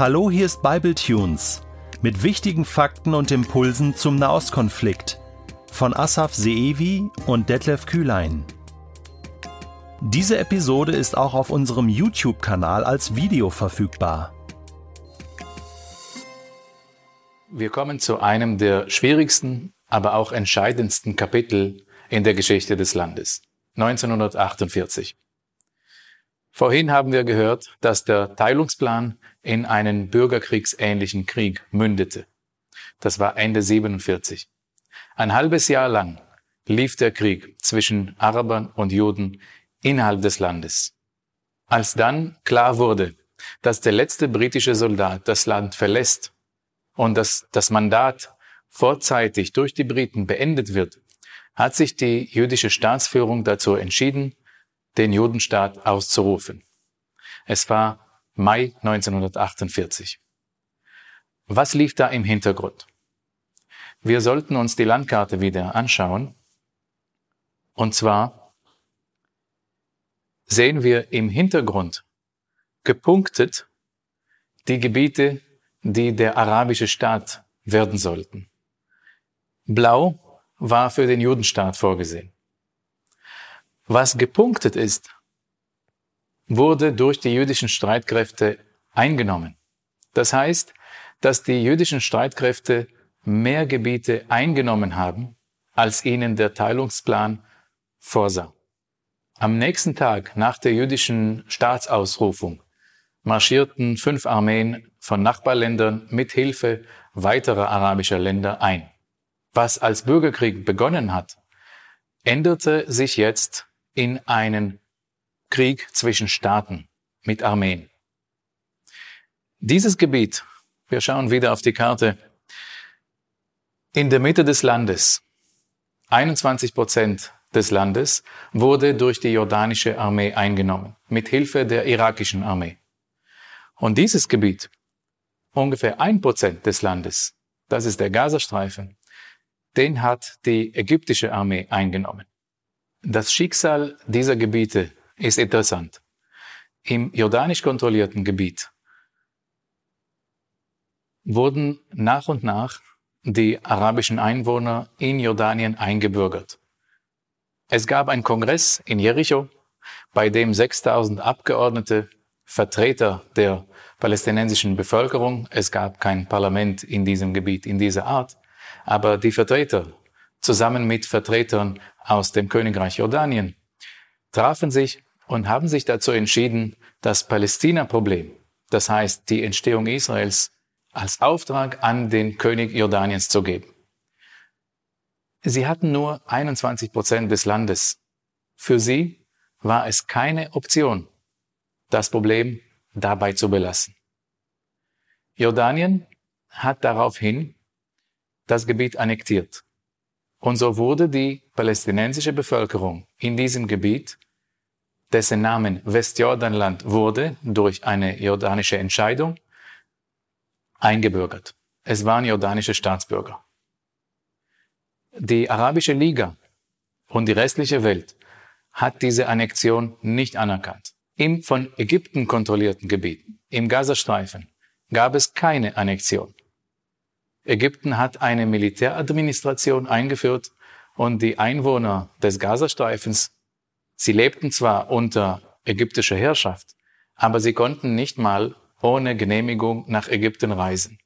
Hallo, hier ist Bible Tunes mit wichtigen Fakten und Impulsen zum Nahostkonflikt von Asaf Seevi und Detlef Kühlein. Diese Episode ist auch auf unserem YouTube-Kanal als Video verfügbar. Wir kommen zu einem der schwierigsten, aber auch entscheidendsten Kapitel in der Geschichte des Landes. 1948. Vorhin haben wir gehört, dass der Teilungsplan in einen bürgerkriegsähnlichen Krieg mündete. Das war Ende 47. Ein halbes Jahr lang lief der Krieg zwischen Arabern und Juden innerhalb des Landes. Als dann klar wurde, dass der letzte britische Soldat das Land verlässt und dass das Mandat vorzeitig durch die Briten beendet wird, hat sich die jüdische Staatsführung dazu entschieden, den Judenstaat auszurufen. Es war Mai 1948. Was lief da im Hintergrund? Wir sollten uns die Landkarte wieder anschauen. Und zwar sehen wir im Hintergrund gepunktet die Gebiete, die der arabische Staat werden sollten. Blau war für den Judenstaat vorgesehen. Was gepunktet ist, wurde durch die jüdischen Streitkräfte eingenommen. Das heißt, dass die jüdischen Streitkräfte mehr Gebiete eingenommen haben, als ihnen der Teilungsplan vorsah. Am nächsten Tag nach der jüdischen Staatsausrufung marschierten fünf Armeen von Nachbarländern mit Hilfe weiterer arabischer Länder ein. Was als Bürgerkrieg begonnen hat, änderte sich jetzt in einen Krieg zwischen Staaten mit Armeen. Dieses Gebiet, wir schauen wieder auf die Karte, in der Mitte des Landes, 21 Prozent des Landes, wurde durch die jordanische Armee eingenommen, mit Hilfe der irakischen Armee. Und dieses Gebiet, ungefähr ein Prozent des Landes, das ist der Gazastreifen, den hat die ägyptische Armee eingenommen. Das Schicksal dieser Gebiete ist interessant. Im jordanisch kontrollierten Gebiet wurden nach und nach die arabischen Einwohner in Jordanien eingebürgert. Es gab einen Kongress in Jericho, bei dem 6000 Abgeordnete, Vertreter der palästinensischen Bevölkerung, es gab kein Parlament in diesem Gebiet in dieser Art, aber die Vertreter zusammen mit Vertretern aus dem Königreich Jordanien, trafen sich und haben sich dazu entschieden, das Palästina-Problem, das heißt die Entstehung Israels, als Auftrag an den König Jordaniens zu geben. Sie hatten nur 21 Prozent des Landes. Für sie war es keine Option, das Problem dabei zu belassen. Jordanien hat daraufhin das Gebiet annektiert. Und so wurde die palästinensische Bevölkerung in diesem Gebiet, dessen Namen Westjordanland wurde durch eine jordanische Entscheidung, eingebürgert. Es waren jordanische Staatsbürger. Die Arabische Liga und die restliche Welt hat diese Annexion nicht anerkannt. Im von Ägypten kontrollierten Gebiet, im Gazastreifen, gab es keine Annexion. Ägypten hat eine Militäradministration eingeführt und die Einwohner des Gazastreifens, sie lebten zwar unter ägyptischer Herrschaft, aber sie konnten nicht mal ohne Genehmigung nach Ägypten reisen.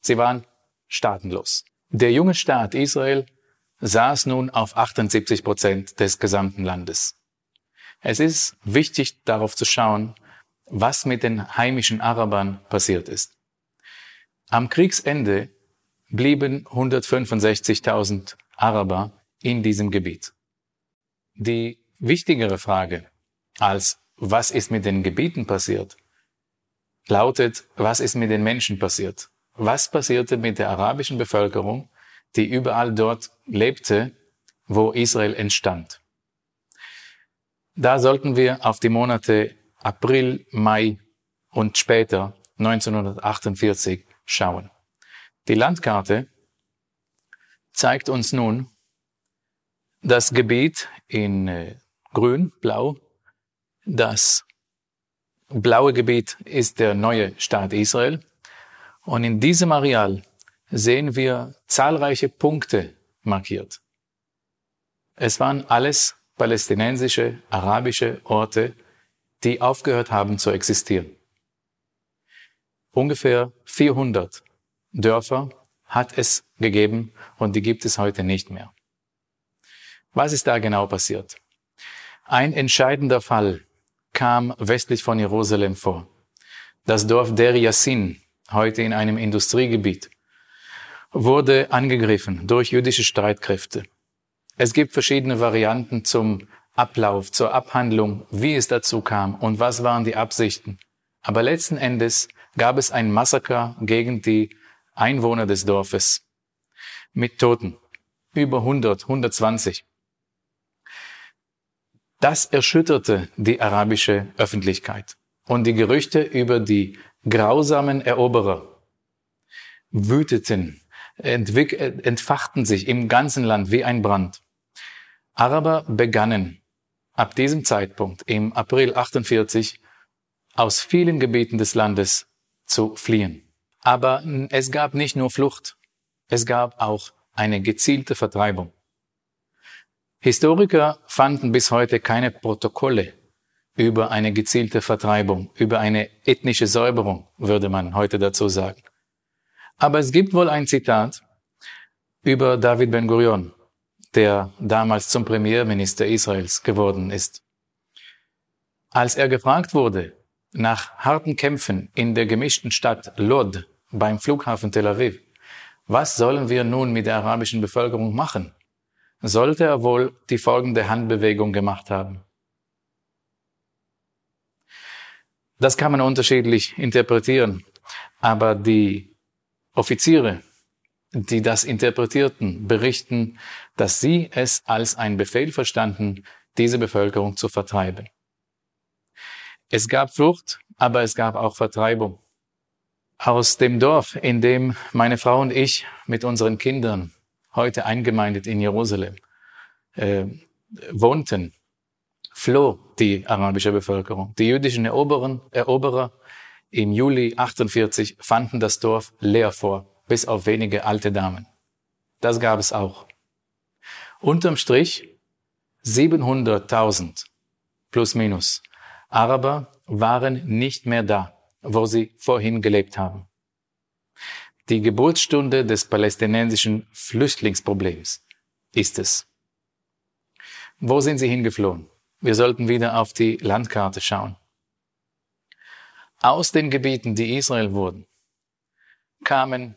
Sie waren staatenlos. Der junge Staat Israel saß nun auf 78 Prozent des gesamten Landes. Es ist wichtig darauf zu schauen, was mit den heimischen Arabern passiert ist. Am Kriegsende blieben 165.000 Araber in diesem Gebiet. Die wichtigere Frage als was ist mit den Gebieten passiert, lautet, was ist mit den Menschen passiert? Was passierte mit der arabischen Bevölkerung, die überall dort lebte, wo Israel entstand? Da sollten wir auf die Monate April, Mai und später 1948 schauen. Die Landkarte zeigt uns nun das Gebiet in äh, grün, blau, das blaue Gebiet ist der neue Staat Israel. Und in diesem Areal sehen wir zahlreiche Punkte markiert. Es waren alles palästinensische, arabische Orte, die aufgehört haben zu existieren. Ungefähr 400 Dörfer hat es gegeben und die gibt es heute nicht mehr. Was ist da genau passiert? Ein entscheidender Fall kam westlich von Jerusalem vor. Das Dorf Der Yassin, heute in einem Industriegebiet, wurde angegriffen durch jüdische Streitkräfte. Es gibt verschiedene Varianten zum Ablauf, zur Abhandlung, wie es dazu kam und was waren die Absichten. Aber letzten Endes gab es ein Massaker gegen die Einwohner des Dorfes mit Toten. Über 100, 120. Das erschütterte die arabische Öffentlichkeit. Und die Gerüchte über die grausamen Eroberer wüteten, entfachten sich im ganzen Land wie ein Brand. Araber begannen ab diesem Zeitpunkt im April 48 aus vielen Gebieten des Landes zu fliehen. Aber es gab nicht nur Flucht, es gab auch eine gezielte Vertreibung. Historiker fanden bis heute keine Protokolle über eine gezielte Vertreibung, über eine ethnische Säuberung, würde man heute dazu sagen. Aber es gibt wohl ein Zitat über David Ben Gurion, der damals zum Premierminister Israels geworden ist. Als er gefragt wurde, nach harten Kämpfen in der gemischten Stadt Lod beim Flughafen Tel Aviv, was sollen wir nun mit der arabischen Bevölkerung machen? Sollte er wohl die folgende Handbewegung gemacht haben. Das kann man unterschiedlich interpretieren, aber die Offiziere, die das interpretierten, berichten, dass sie es als ein Befehl verstanden, diese Bevölkerung zu vertreiben. Es gab Flucht, aber es gab auch Vertreibung. Aus dem Dorf, in dem meine Frau und ich mit unseren Kindern heute eingemeindet in Jerusalem äh, wohnten, floh die arabische Bevölkerung. Die jüdischen Eroberen, Eroberer im Juli 48 fanden das Dorf leer vor, bis auf wenige alte Damen. Das gab es auch. Unterm Strich 700.000 plus minus Araber waren nicht mehr da, wo sie vorhin gelebt haben. Die Geburtsstunde des palästinensischen Flüchtlingsproblems ist es. Wo sind sie hingeflohen? Wir sollten wieder auf die Landkarte schauen. Aus den Gebieten, die Israel wurden, kamen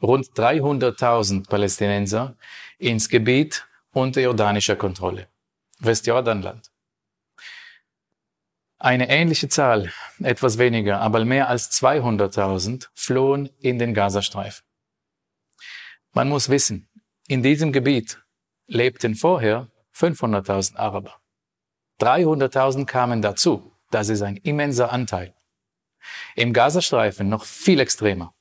rund 300.000 Palästinenser ins Gebiet unter jordanischer Kontrolle, Westjordanland. Eine ähnliche Zahl, etwas weniger, aber mehr als 200.000 flohen in den Gazastreifen. Man muss wissen, in diesem Gebiet lebten vorher 500.000 Araber. 300.000 kamen dazu. Das ist ein immenser Anteil. Im Gazastreifen noch viel extremer.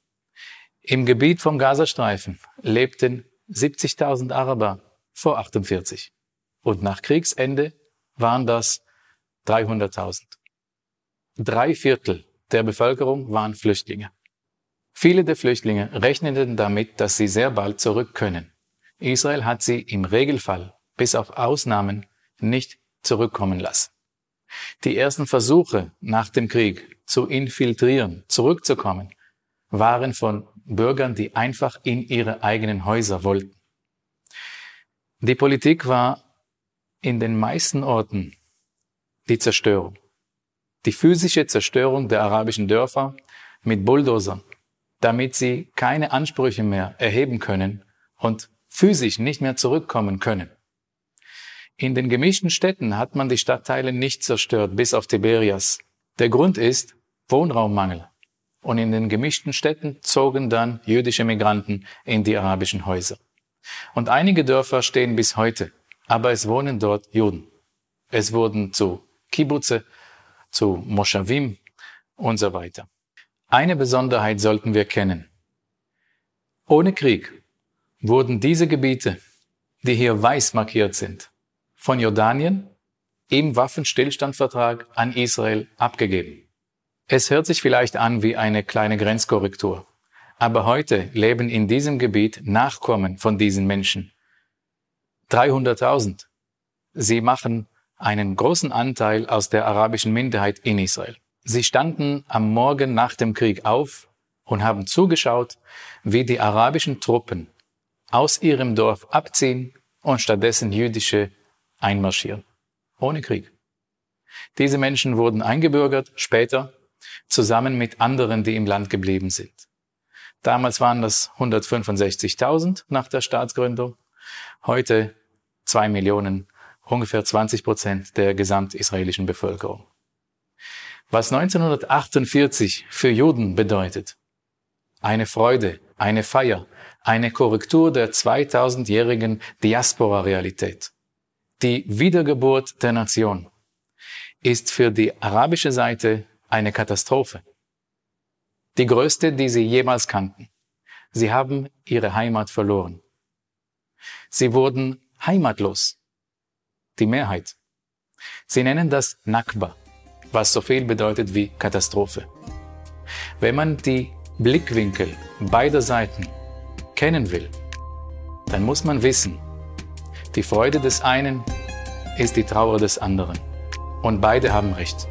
Im Gebiet vom Gazastreifen lebten 70.000 Araber vor 48. Und nach Kriegsende waren das 300.000. Drei Viertel der Bevölkerung waren Flüchtlinge. Viele der Flüchtlinge rechneten damit, dass sie sehr bald zurück können. Israel hat sie im Regelfall, bis auf Ausnahmen, nicht zurückkommen lassen. Die ersten Versuche nach dem Krieg zu infiltrieren, zurückzukommen, waren von Bürgern, die einfach in ihre eigenen Häuser wollten. Die Politik war in den meisten Orten die Zerstörung. Die physische Zerstörung der arabischen Dörfer mit Bulldozern, damit sie keine Ansprüche mehr erheben können und physisch nicht mehr zurückkommen können. In den gemischten Städten hat man die Stadtteile nicht zerstört, bis auf Tiberias. Der Grund ist Wohnraummangel. Und in den gemischten Städten zogen dann jüdische Migranten in die arabischen Häuser. Und einige Dörfer stehen bis heute, aber es wohnen dort Juden. Es wurden zu Kibbutze, zu Moschawim und so weiter. Eine Besonderheit sollten wir kennen. Ohne Krieg wurden diese Gebiete, die hier weiß markiert sind, von Jordanien im Waffenstillstandvertrag an Israel abgegeben. Es hört sich vielleicht an wie eine kleine Grenzkorrektur. Aber heute leben in diesem Gebiet Nachkommen von diesen Menschen. 300.000. Sie machen einen großen Anteil aus der arabischen Minderheit in Israel. Sie standen am Morgen nach dem Krieg auf und haben zugeschaut, wie die arabischen Truppen aus ihrem Dorf abziehen und stattdessen jüdische einmarschieren. Ohne Krieg. Diese Menschen wurden eingebürgert, später zusammen mit anderen, die im Land geblieben sind. Damals waren das 165.000 nach der Staatsgründung, heute zwei Millionen, ungefähr 20 Prozent der gesamtisraelischen Bevölkerung. Was 1948 für Juden bedeutet, eine Freude, eine Feier, eine Korrektur der 2000-jährigen Diaspora-Realität. Die Wiedergeburt der Nation ist für die arabische Seite eine Katastrophe. Die größte, die sie jemals kannten. Sie haben ihre Heimat verloren. Sie wurden heimatlos. Die Mehrheit. Sie nennen das Nakba, was so viel bedeutet wie Katastrophe. Wenn man die Blickwinkel beider Seiten kennen will, dann muss man wissen, die Freude des einen ist die Trauer des anderen. Und beide haben recht.